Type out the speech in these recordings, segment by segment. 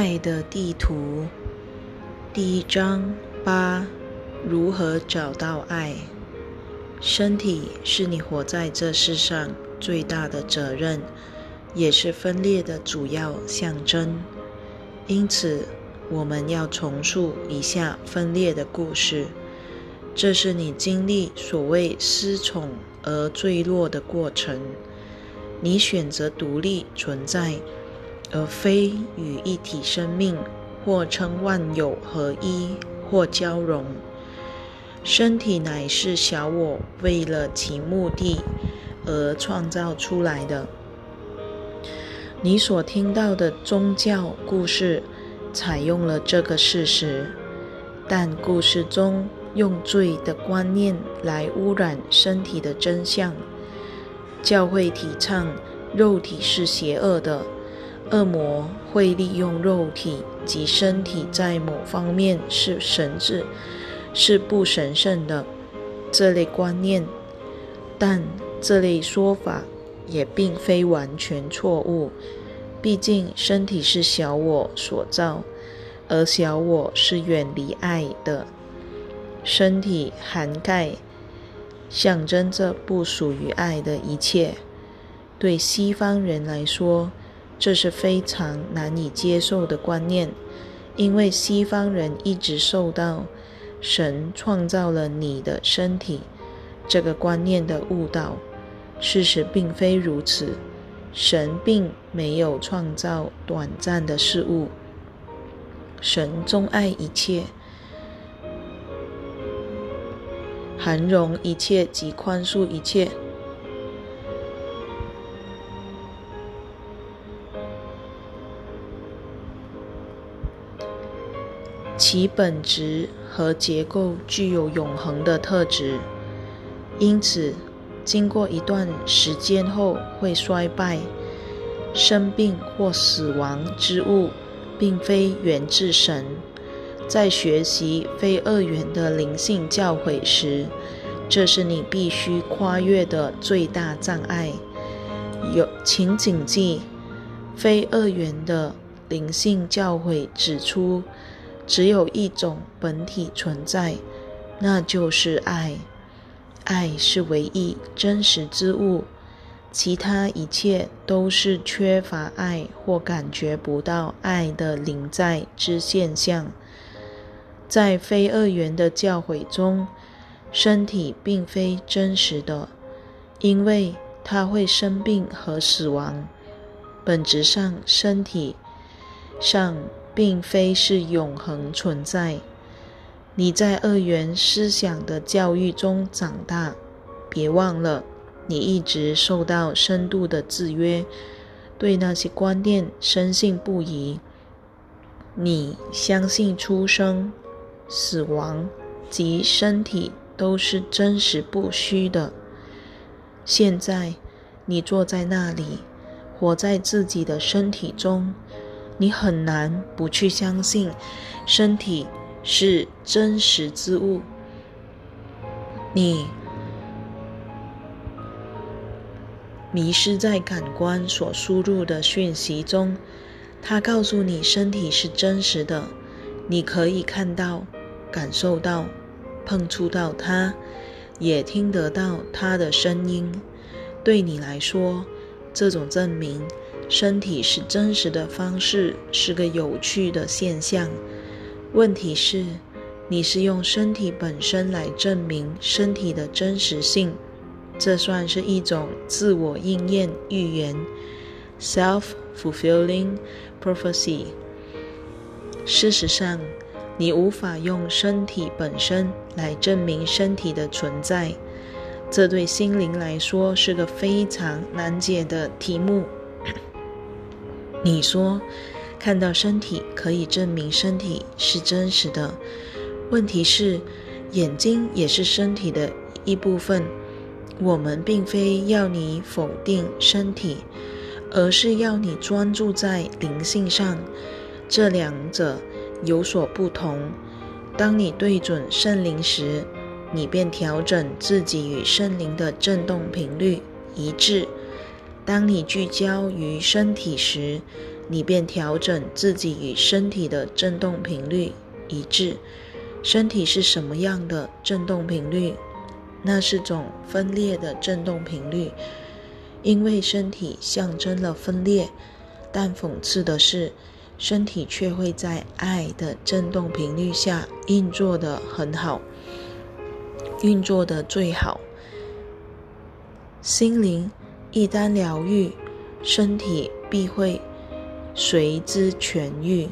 爱的地图第一章八：如何找到爱？身体是你活在这世上最大的责任，也是分裂的主要象征。因此，我们要重述一下分裂的故事。这是你经历所谓失宠而坠落的过程。你选择独立存在。而非与一体生命，或称万有合一，或交融。身体乃是小我为了其目的而创造出来的。你所听到的宗教故事采用了这个事实，但故事中用罪的观念来污染身体的真相。教会提倡肉体是邪恶的。恶魔会利用肉体及身体在某方面是神智是不神圣的这类观念，但这类说法也并非完全错误。毕竟身体是小我所造，而小我是远离爱的。身体涵盖象征着不属于爱的一切。对西方人来说。这是非常难以接受的观念，因为西方人一直受到神创造了你的身体这个观念的误导。事实并非如此，神并没有创造短暂的事物。神钟爱一切，涵容一切及宽恕一切。其本质和结构具有永恒的特质，因此，经过一段时间后会衰败、生病或死亡之物，并非源自神。在学习非二元的灵性教诲时，这是你必须跨越的最大障碍。有，请谨记，非二元的灵性教诲指出。只有一种本体存在，那就是爱。爱是唯一真实之物，其他一切都是缺乏爱或感觉不到爱的灵在之现象。在非二元的教诲中，身体并非真实的，因为它会生病和死亡。本质上，身体上。并非是永恒存在。你在二元思想的教育中长大，别忘了，你一直受到深度的制约，对那些观念深信不疑。你相信出生、死亡及身体都是真实不虚的。现在，你坐在那里，活在自己的身体中。你很难不去相信，身体是真实之物。你迷失在感官所输入的讯息中，它告诉你身体是真实的，你可以看到、感受到、碰触到它，也听得到它的声音。对你来说，这种证明。身体是真实的方式是个有趣的现象。问题是，你是用身体本身来证明身体的真实性，这算是一种自我应验预言 （self-fulfilling prophecy）。事实上，你无法用身体本身来证明身体的存在，这对心灵来说是个非常难解的题目。你说，看到身体可以证明身体是真实的。问题是，眼睛也是身体的一部分。我们并非要你否定身体，而是要你专注在灵性上。这两者有所不同。当你对准圣灵时，你便调整自己与圣灵的振动频率一致。当你聚焦于身体时，你便调整自己与身体的振动频率一致。身体是什么样的振动频率？那是种分裂的振动频率，因为身体象征了分裂。但讽刺的是，身体却会在爱的振动频率下运作的很好，运作的最好。心灵一旦疗愈，身体必会随之痊愈。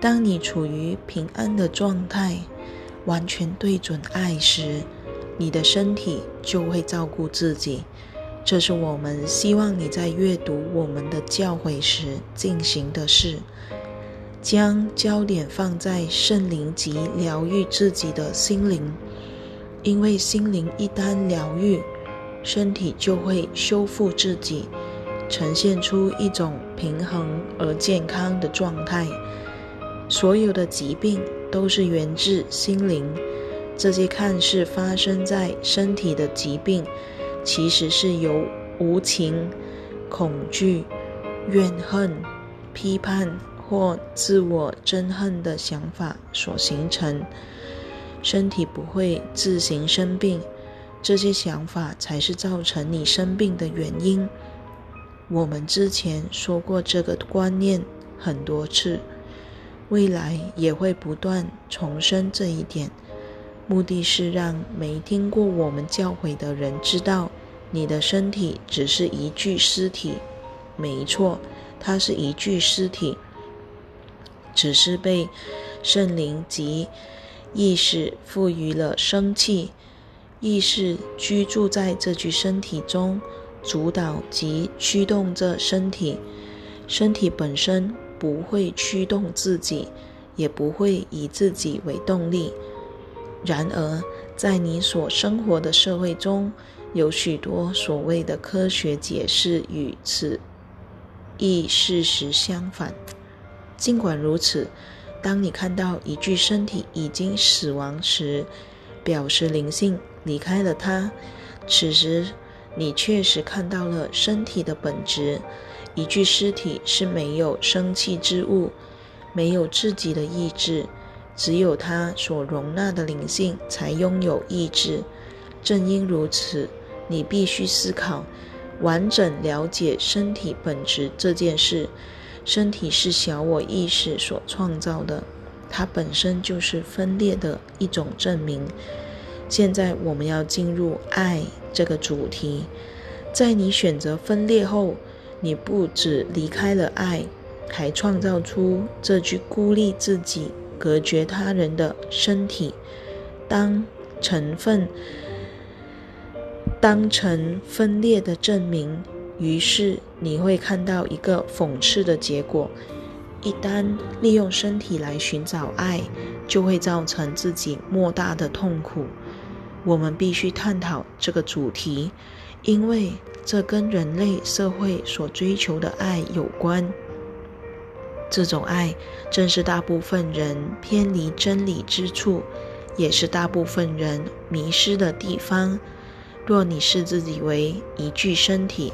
当你处于平安的状态，完全对准爱时，你的身体就会照顾自己。这是我们希望你在阅读我们的教诲时进行的事。将焦点放在圣灵及疗愈自己的心灵，因为心灵一旦疗愈，身体就会修复自己，呈现出一种平衡而健康的状态。所有的疾病都是源自心灵。这些看似发生在身体的疾病，其实是由无情、恐惧、怨恨、批判或自我憎恨的想法所形成。身体不会自行生病，这些想法才是造成你生病的原因。我们之前说过这个观念很多次。未来也会不断重申这一点，目的是让没听过我们教诲的人知道，你的身体只是一具尸体。没错，它是一具尸体，只是被圣灵及意识赋予了生气。意识居住在这具身体中，主导及驱动这身体。身体本身。不会驱动自己，也不会以自己为动力。然而，在你所生活的社会中，有许多所谓的科学解释与此一事实相反。尽管如此，当你看到一具身体已经死亡时，表示灵性离开了他。此时，你确实看到了身体的本质。一具尸体是没有生气之物，没有自己的意志，只有它所容纳的灵性才拥有意志。正因如此，你必须思考，完整了解身体本质这件事。身体是小我意识所创造的，它本身就是分裂的一种证明。现在我们要进入爱这个主题，在你选择分裂后。你不止离开了爱，还创造出这具孤立自己、隔绝他人的身体，当成分当成分裂的证明。于是你会看到一个讽刺的结果：一旦利用身体来寻找爱，就会造成自己莫大的痛苦。我们必须探讨这个主题，因为。这跟人类社会所追求的爱有关。这种爱正是大部分人偏离真理之处，也是大部分人迷失的地方。若你视自己为一具身体，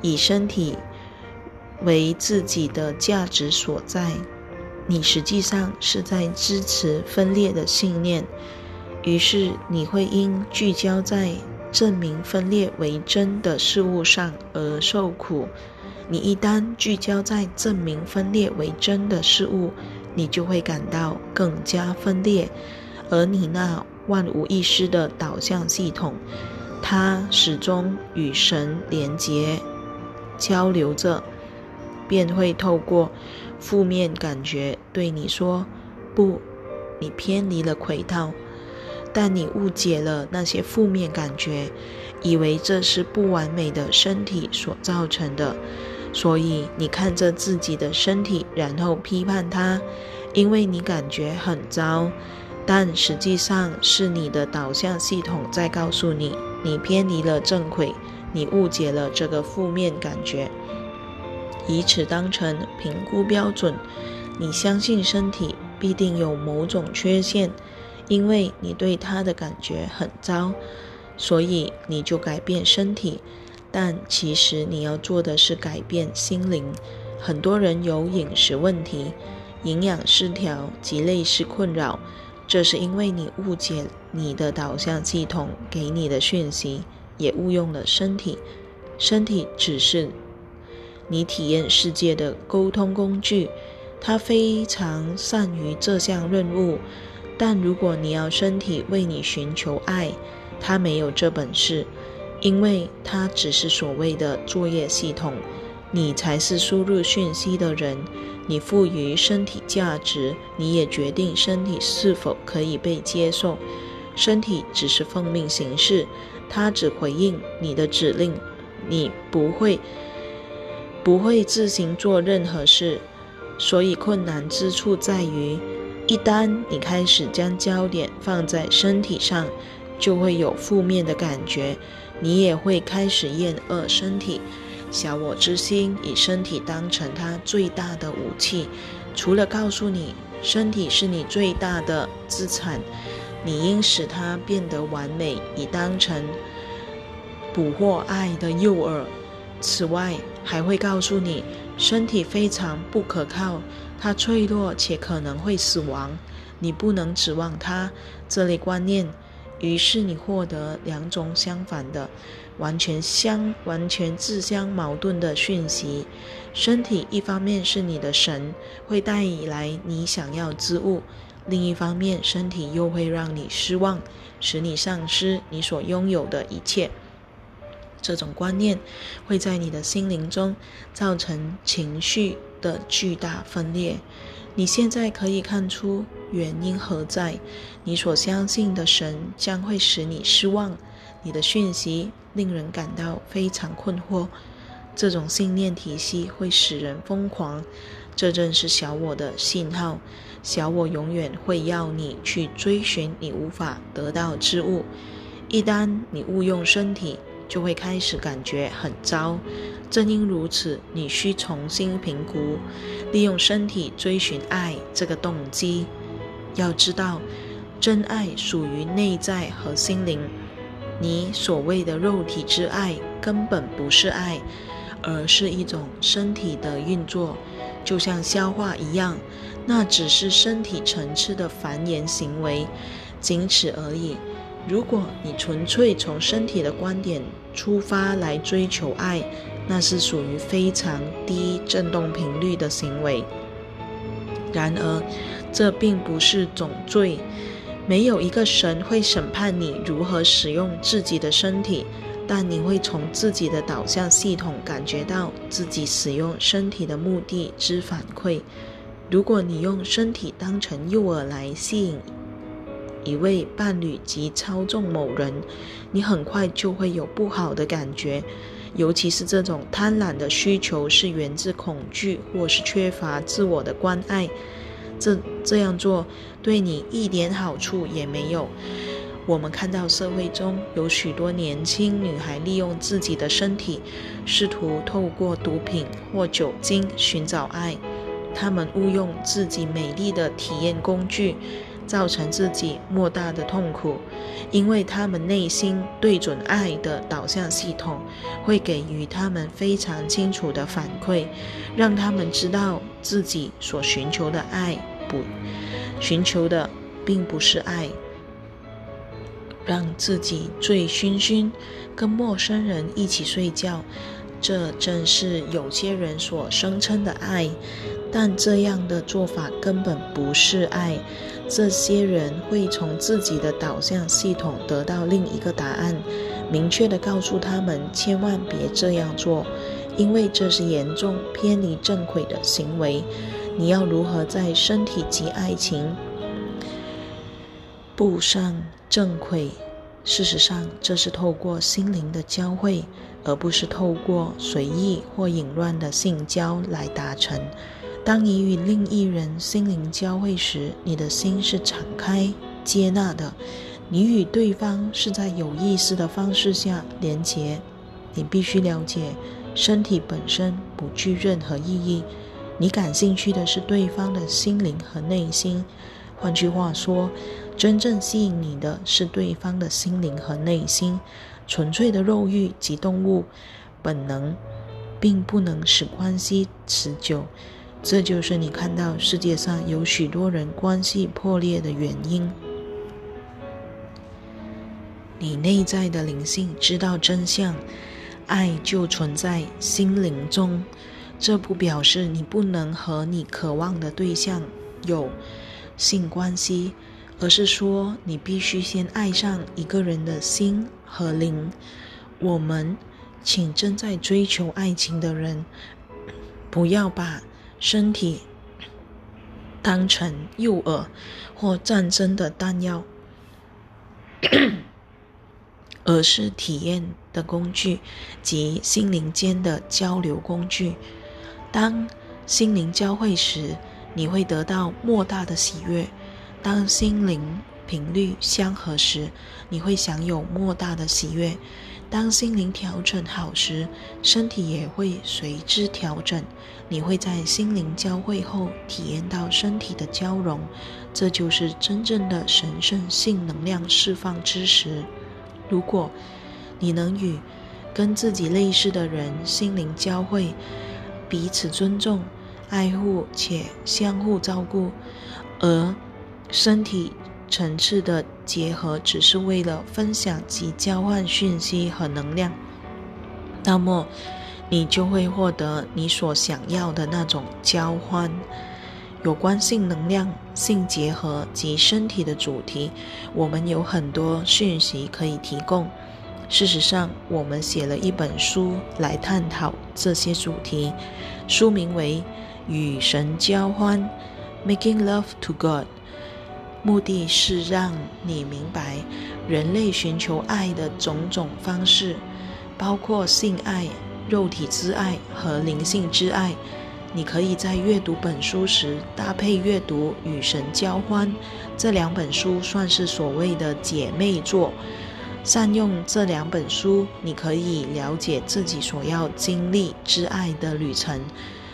以身体为自己的价值所在，你实际上是在支持分裂的信念。于是你会因聚焦在。证明分裂为真的事物上而受苦。你一旦聚焦在证明分裂为真的事物，你就会感到更加分裂。而你那万无一失的导向系统，它始终与神连结、交流着，便会透过负面感觉对你说：“不，你偏离了轨道。”但你误解了那些负面感觉，以为这是不完美的身体所造成的，所以你看着自己的身体，然后批判它，因为你感觉很糟。但实际上是你的导向系统在告诉你，你偏离了正轨，你误解了这个负面感觉，以此当成评估标准。你相信身体必定有某种缺陷。因为你对它的感觉很糟，所以你就改变身体，但其实你要做的是改变心灵。很多人有饮食问题、营养失调及类似困扰，这是因为你误解你的导向系统给你的讯息，也误用了身体。身体只是你体验世界的沟通工具，他非常善于这项任务。但如果你要身体为你寻求爱，他没有这本事，因为他只是所谓的作业系统。你才是输入讯息的人，你赋予身体价值，你也决定身体是否可以被接受。身体只是奉命行事，它只回应你的指令，你不会不会自行做任何事。所以困难之处在于，一旦你开始将焦点放在身体上，就会有负面的感觉，你也会开始厌恶身体。小我之心以身体当成它最大的武器，除了告诉你身体是你最大的资产，你应使它变得完美，以当成捕获爱的诱饵。此外，还会告诉你身体非常不可靠，它脆弱且可能会死亡，你不能指望它。这类观念。于是你获得两种相反的、完全相、完全自相矛盾的讯息：身体一方面是你的神，会带来你想要之物；另一方面，身体又会让你失望，使你丧失你所拥有的一切。这种观念会在你的心灵中造成情绪的巨大分裂。你现在可以看出原因何在？你所相信的神将会使你失望，你的讯息令人感到非常困惑。这种信念体系会使人疯狂，这正是小我的信号。小我永远会要你去追寻你无法得到之物。一旦你误用身体，就会开始感觉很糟。正因如此，你需重新评估利用身体追寻爱这个动机。要知道，真爱属于内在和心灵。你所谓的肉体之爱根本不是爱，而是一种身体的运作，就像消化一样，那只是身体层次的繁衍行为，仅此而已。如果你纯粹从身体的观点出发来追求爱，那是属于非常低振动频率的行为。然而，这并不是总罪。没有一个神会审判你如何使用自己的身体，但你会从自己的导向系统感觉到自己使用身体的目的之反馈。如果你用身体当成诱饵来吸引，一位伴侣及操纵某人，你很快就会有不好的感觉，尤其是这种贪婪的需求是源自恐惧或是缺乏自我的关爱。这这样做对你一点好处也没有。我们看到社会中有许多年轻女孩利用自己的身体，试图透过毒品或酒精寻找爱。她们误用自己美丽的体验工具。造成自己莫大的痛苦，因为他们内心对准爱的导向系统会给予他们非常清楚的反馈，让他们知道自己所寻求的爱不寻求的并不是爱，让自己醉醺醺，跟陌生人一起睡觉，这正是有些人所声称的爱。但这样的做法根本不是爱。这些人会从自己的导向系统得到另一个答案，明确的告诉他们千万别这样做，因为这是严重偏离正轨的行为。你要如何在身体及爱情步上正轨？事实上，这是透过心灵的交汇，而不是透过随意或淫乱的性交来达成。当你与另一人心灵交汇时，你的心是敞开、接纳的。你与对方是在有意识的方式下连结。你必须了解，身体本身不具任何意义。你感兴趣的是对方的心灵和内心。换句话说，真正吸引你的是对方的心灵和内心。纯粹的肉欲及动物本能，并不能使关系持久。这就是你看到世界上有许多人关系破裂的原因。你内在的灵性知道真相，爱就存在心灵中。这不表示你不能和你渴望的对象有性关系，而是说你必须先爱上一个人的心和灵。我们请正在追求爱情的人，不要把身体当成诱饵或战争的弹药，而是体验的工具及心灵间的交流工具。当心灵交汇时，你会得到莫大的喜悦；当心灵频率相合时，你会享有莫大的喜悦；当心灵调整好时，身体也会随之调整。你会在心灵交汇后体验到身体的交融，这就是真正的神圣性能量释放之时。如果你能与跟自己类似的人心灵交汇，彼此尊重、爱护且相互照顾，而身体层次的结合只是为了分享及交换讯息和能量，那么你就会获得你所想要的那种交换。有关性能量、性结合及身体的主题，我们有很多讯息可以提供。事实上，我们写了一本书来探讨这些主题，书名为《与神交欢》（Making Love to God），目的是让你明白人类寻求爱的种种方式，包括性爱、肉体之爱和灵性之爱。你可以在阅读本书时搭配阅读《与神交欢》，这两本书算是所谓的姐妹作。善用这两本书，你可以了解自己所要经历之爱的旅程，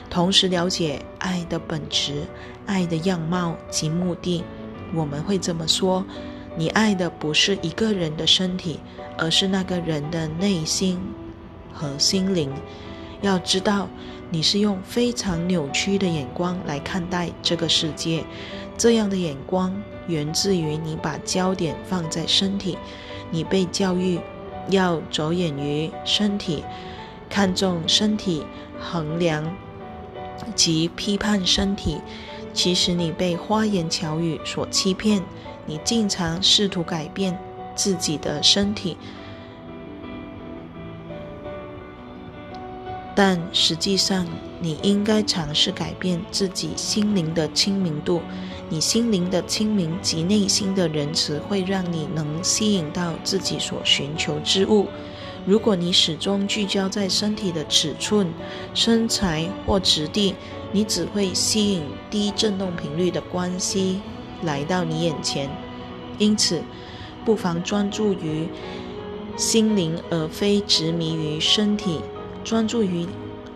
同时了解爱的本质、爱的样貌及目的。我们会这么说：你爱的不是一个人的身体，而是那个人的内心和心灵。要知道，你是用非常扭曲的眼光来看待这个世界，这样的眼光源自于你把焦点放在身体。你被教育要着眼于身体，看重身体，衡量及批判身体。其实你被花言巧语所欺骗。你经常试图改变自己的身体，但实际上你应该尝试改变自己心灵的清明度。你心灵的清明及内心的仁慈，会让你能吸引到自己所寻求之物。如果你始终聚焦在身体的尺寸、身材或质地，你只会吸引低振动频率的关系来到你眼前。因此，不妨专注于心灵，而非执迷于身体。专注于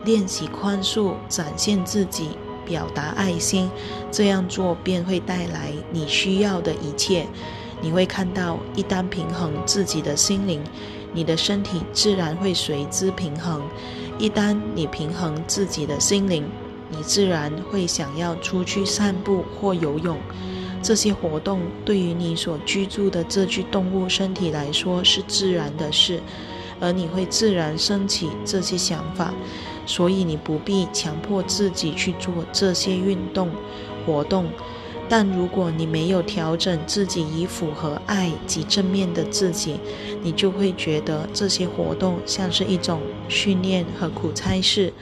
练习宽恕，展现自己。表达爱心，这样做便会带来你需要的一切。你会看到，一旦平衡自己的心灵，你的身体自然会随之平衡。一旦你平衡自己的心灵，你自然会想要出去散步或游泳。这些活动对于你所居住的这具动物身体来说是自然的事，而你会自然升起这些想法。所以你不必强迫自己去做这些运动活动，但如果你没有调整自己以符合爱及正面的自己，你就会觉得这些活动像是一种训练和苦差事。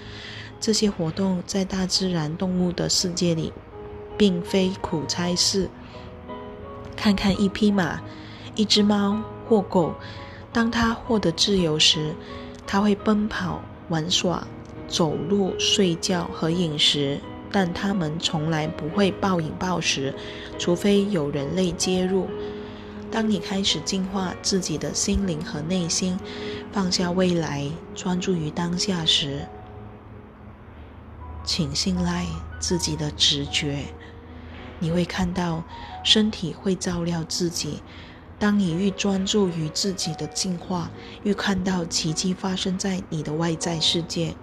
这些活动在大自然动物的世界里，并非苦差事。看看一匹马、一只猫或狗，当它获得自由时，它会奔跑玩耍。走路、睡觉和饮食，但它们从来不会暴饮暴食，除非有人类介入。当你开始净化自己的心灵和内心，放下未来，专注于当下时，请信赖自己的直觉。你会看到身体会照料自己，当你愈专注于自己的进化，愈看到奇迹发生在你的外在世界，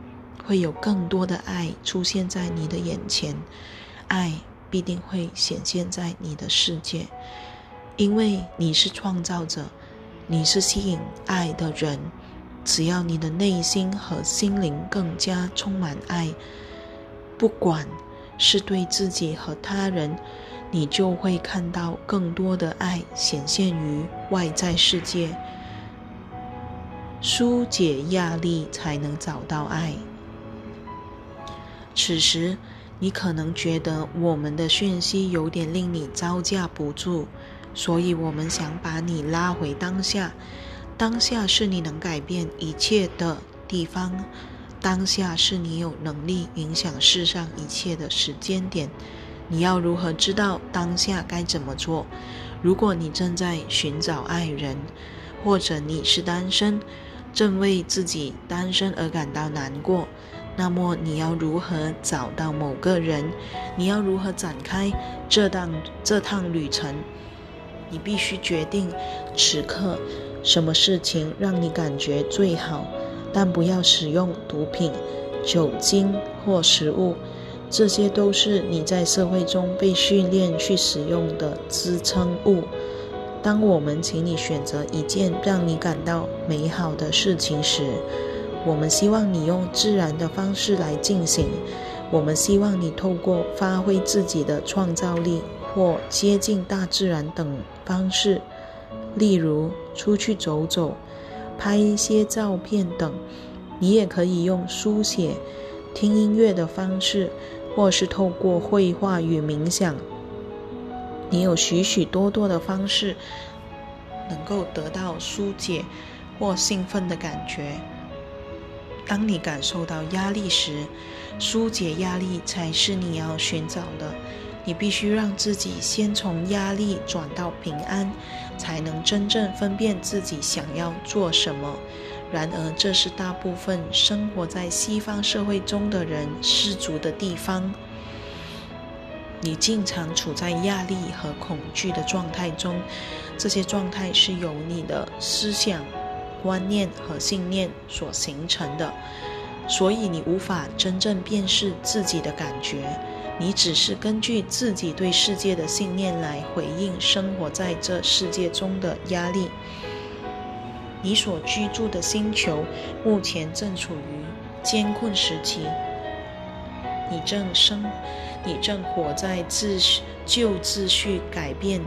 会有更多的爱出现在你的眼前，爱必定会显现在你的世界，因为你是创造者，你是吸引爱的人。只要你的内心和心灵更加充满爱，不管是对自己和他人。你就会看到更多的爱显现于外在世界，疏解压力才能找到爱。此时，你可能觉得我们的讯息有点令你招架不住，所以我们想把你拉回当下。当下是你能改变一切的地方，当下是你有能力影响世上一切的时间点。你要如何知道当下该怎么做？如果你正在寻找爱人，或者你是单身，正为自己单身而感到难过，那么你要如何找到某个人？你要如何展开这趟这趟旅程？你必须决定此刻什么事情让你感觉最好，但不要使用毒品、酒精或食物。这些都是你在社会中被训练去使用的支撑物。当我们请你选择一件让你感到美好的事情时，我们希望你用自然的方式来进行。我们希望你透过发挥自己的创造力或接近大自然等方式，例如出去走走、拍一些照片等。你也可以用书写、听音乐的方式。或是透过绘画与冥想，你有许许多多的方式能够得到疏解或兴奋的感觉。当你感受到压力时，疏解压力才是你要寻找的。你必须让自己先从压力转到平安，才能真正分辨自己想要做什么。然而，这是大部分生活在西方社会中的人失足的地方。你经常处在压力和恐惧的状态中，这些状态是由你的思想、观念和信念所形成的，所以你无法真正辨识自己的感觉。你只是根据自己对世界的信念来回应生活在这世界中的压力。你所居住的星球目前正处于艰困时期，你正生，你正活在秩序旧秩序改变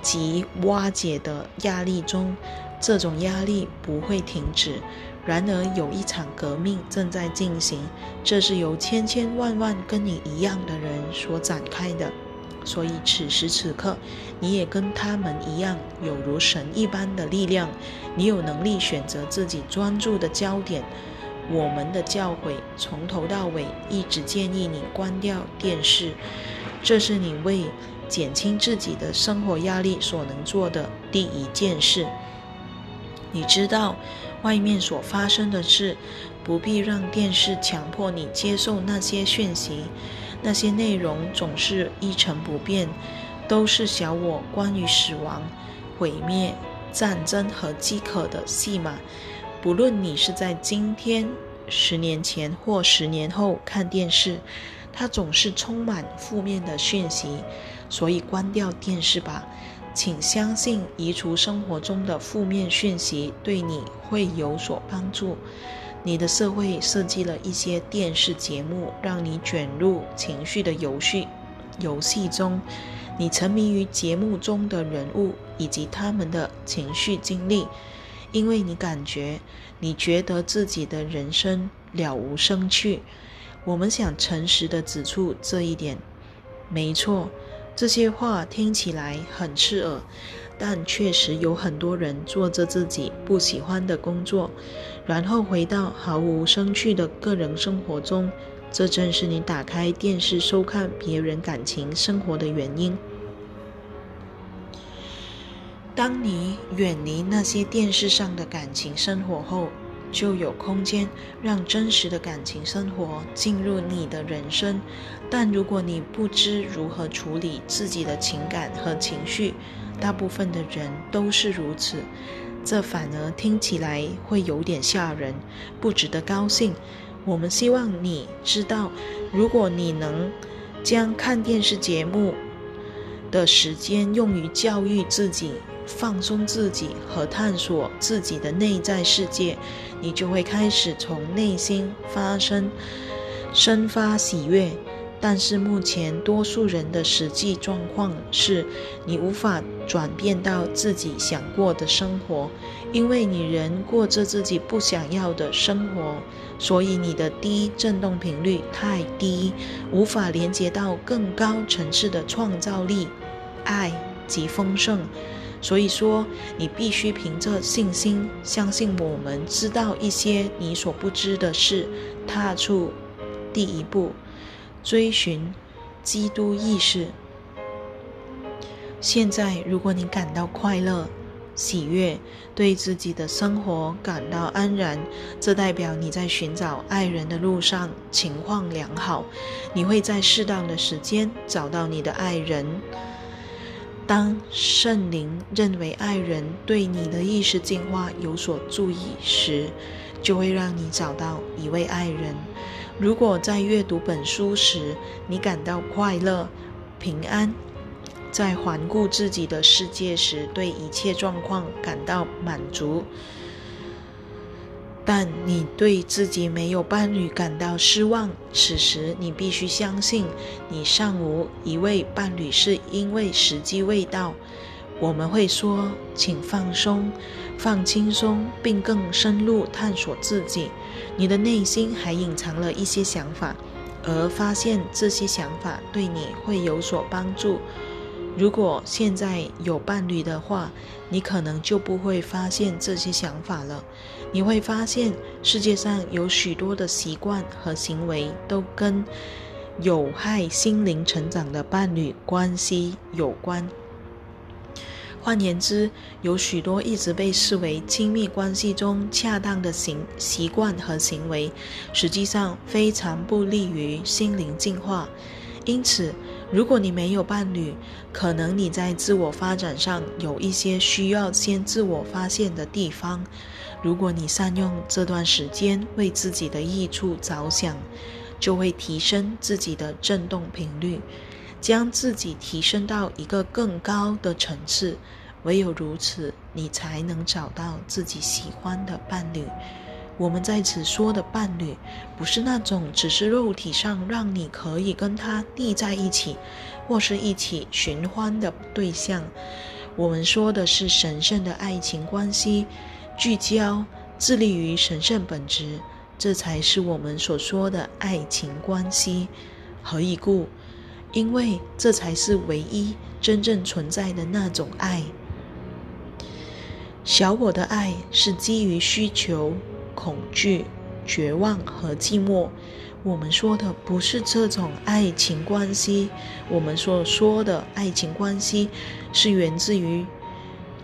及瓦解的压力中，这种压力不会停止。然而，有一场革命正在进行，这是由千千万万跟你一样的人所展开的。所以，此时此刻，你也跟他们一样，有如神一般的力量。你有能力选择自己专注的焦点。我们的教诲从头到尾一直建议你关掉电视，这是你为减轻自己的生活压力所能做的第一件事。你知道外面所发生的事，不必让电视强迫你接受那些讯息。那些内容总是一成不变，都是小我关于死亡、毁灭、战争和饥渴的戏码。不论你是在今天、十年前或十年后看电视，它总是充满负面的讯息。所以关掉电视吧，请相信移除生活中的负面讯息对你会有所帮助。你的社会设计了一些电视节目，让你卷入情绪的游戏游戏中。你沉迷于节目中的人物以及他们的情绪经历，因为你感觉你觉得自己的人生了无生趣。我们想诚实的指出这一点。没错，这些话听起来很刺耳。但确实有很多人做着自己不喜欢的工作，然后回到毫无生趣的个人生活中。这正是你打开电视收看别人感情生活的原因。当你远离那些电视上的感情生活后，就有空间让真实的感情生活进入你的人生。但如果你不知如何处理自己的情感和情绪，大部分的人都是如此。这反而听起来会有点吓人，不值得高兴。我们希望你知道，如果你能将看电视节目的时间用于教育自己、放松自己和探索自己的内在世界，你就会开始从内心发生、生发喜悦。但是目前多数人的实际状况是，你无法转变到自己想过的生活，因为你仍过着自己不想要的生活，所以你的低振动频率太低，无法连接到更高层次的创造力、爱及丰盛。所以说，你必须凭着信心，相信我们知道一些你所不知的事，踏出第一步。追寻基督意识。现在，如果你感到快乐、喜悦，对自己的生活感到安然，这代表你在寻找爱人的路上情况良好。你会在适当的时间找到你的爱人。当圣灵认为爱人对你的意识进化有所注意时，就会让你找到一位爱人。如果在阅读本书时，你感到快乐、平安，在环顾自己的世界时，对一切状况感到满足，但你对自己没有伴侣感到失望，此时你必须相信，你尚无一位伴侣是因为时机未到。我们会说，请放松、放轻松，并更深入探索自己。你的内心还隐藏了一些想法，而发现这些想法对你会有所帮助。如果现在有伴侣的话，你可能就不会发现这些想法了。你会发现，世界上有许多的习惯和行为都跟有害心灵成长的伴侣关系有关。换言之，有许多一直被视为亲密关系中恰当的行习惯和行为，实际上非常不利于心灵进化。因此，如果你没有伴侣，可能你在自我发展上有一些需要先自我发现的地方。如果你善用这段时间为自己的益处着想，就会提升自己的振动频率。将自己提升到一个更高的层次，唯有如此，你才能找到自己喜欢的伴侣。我们在此说的伴侣，不是那种只是肉体上让你可以跟他腻在一起，或是一起寻欢的对象。我们说的是神圣的爱情关系，聚焦、致力于神圣本质，这才是我们所说的爱情关系。何以故？因为这才是唯一真正存在的那种爱。小我的爱是基于需求、恐惧、绝望和寂寞。我们说的不是这种爱情关系，我们所说的爱情关系是源自于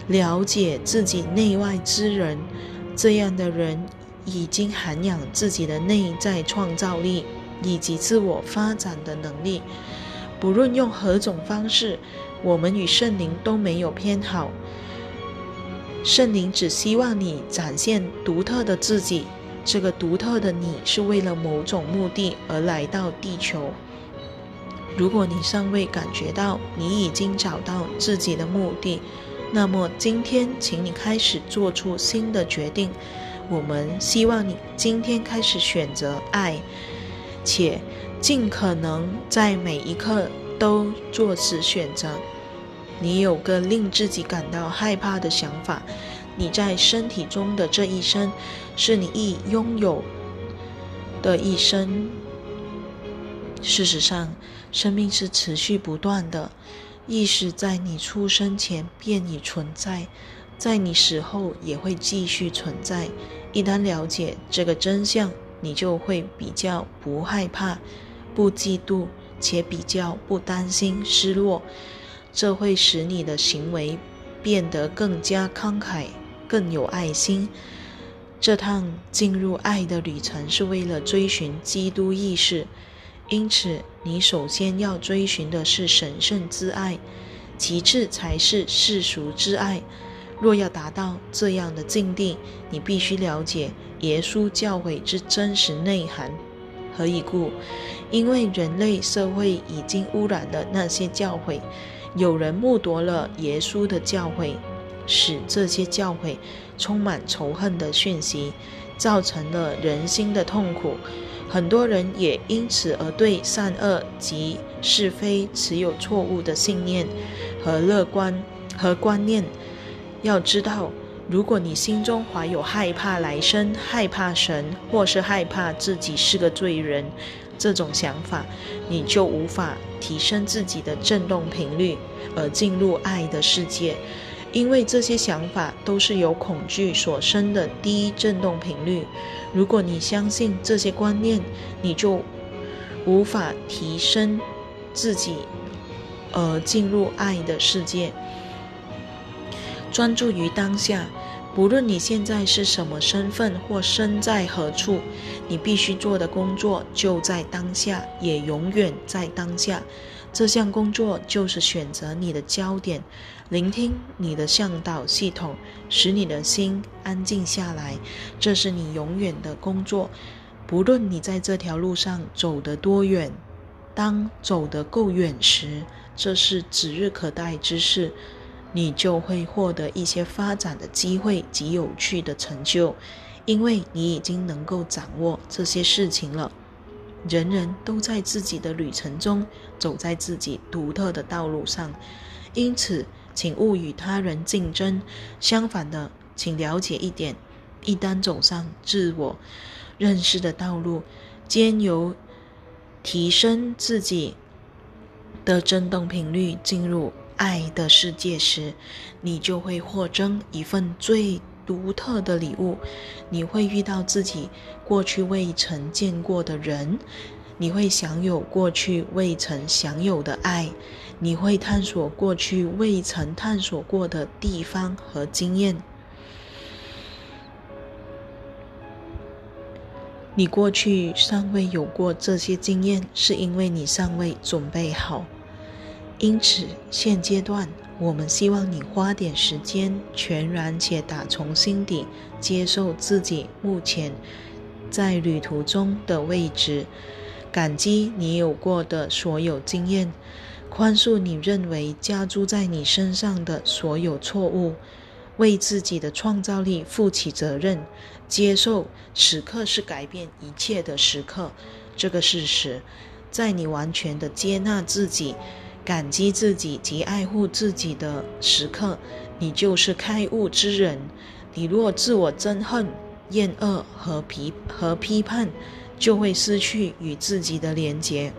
了解自己内外之人。这样的人已经涵养自己的内在创造力以及自我发展的能力。不论用何种方式，我们与圣灵都没有偏好。圣灵只希望你展现独特的自己。这个独特的你是为了某种目的而来到地球。如果你尚未感觉到你已经找到自己的目的，那么今天，请你开始做出新的决定。我们希望你今天开始选择爱，且。尽可能在每一刻都做此选择。你有个令自己感到害怕的想法，你在身体中的这一生是你已拥有的一生。事实上，生命是持续不断的，意识在你出生前便已存在，在你死后也会继续存在。一旦了解这个真相，你就会比较不害怕。不嫉妒，且比较不担心失落，这会使你的行为变得更加慷慨、更有爱心。这趟进入爱的旅程是为了追寻基督意识，因此你首先要追寻的是神圣之爱。其次才是世俗之爱。若要达到这样的境地，你必须了解耶稣教诲之真实内涵。何以故？因为人类社会已经污染了那些教诲，有人目夺了耶稣的教诲，使这些教诲充满仇恨的讯息，造成了人心的痛苦。很多人也因此而对善恶及是非持有错误的信念和乐观和观念。要知道，如果你心中怀有害怕来生、害怕神，或是害怕自己是个罪人这种想法，你就无法提升自己的振动频率而进入爱的世界，因为这些想法都是由恐惧所生的低振动频率。如果你相信这些观念，你就无法提升自己而进入爱的世界。专注于当下，不论你现在是什么身份或身在何处，你必须做的工作就在当下，也永远在当下。这项工作就是选择你的焦点，聆听你的向导系统，使你的心安静下来。这是你永远的工作，不论你在这条路上走得多远。当走得够远时，这是指日可待之事。你就会获得一些发展的机会及有趣的成就，因为你已经能够掌握这些事情了。人人都在自己的旅程中走在自己独特的道路上，因此，请勿与他人竞争。相反的，请了解一点：一旦走上自我认识的道路，兼由提升自己的振动频率进入。爱的世界时，你就会获赠一份最独特的礼物。你会遇到自己过去未曾见过的人，你会享有过去未曾享有的爱，你会探索过去未曾探索过的地方和经验。你过去尚未有过这些经验，是因为你尚未准备好。因此，现阶段我们希望你花点时间，全然且打从心底接受自己目前在旅途中的位置，感激你有过的所有经验，宽恕你认为加诸在你身上的所有错误，为自己的创造力负起责任，接受此刻是改变一切的时刻这个事实，在你完全的接纳自己。感激自己及爱护自己的时刻，你就是开悟之人。你若自我憎恨、厌恶和批和批判，就会失去与自己的连结。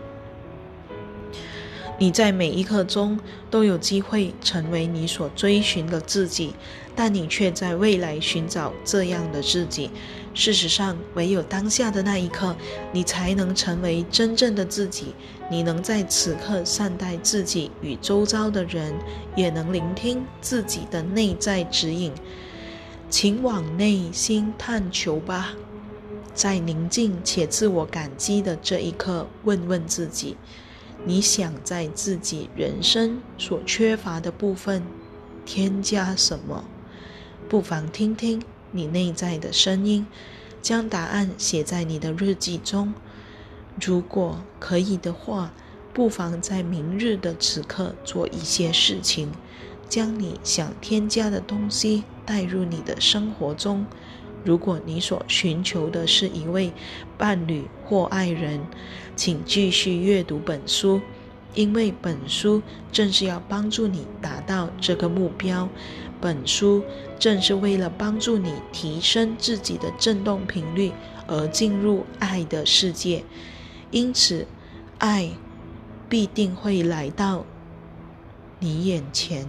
你在每一刻中都有机会成为你所追寻的自己，但你却在未来寻找这样的自己。事实上，唯有当下的那一刻，你才能成为真正的自己。你能在此刻善待自己与周遭的人，也能聆听自己的内在指引。请往内心探求吧，在宁静且自我感激的这一刻，问问自己：你想在自己人生所缺乏的部分添加什么？不妨听听。你内在的声音，将答案写在你的日记中。如果可以的话，不妨在明日的此刻做一些事情，将你想添加的东西带入你的生活中。如果你所寻求的是一位伴侣或爱人，请继续阅读本书，因为本书正是要帮助你达到这个目标。本书正是为了帮助你提升自己的振动频率而进入爱的世界，因此，爱必定会来到你眼前。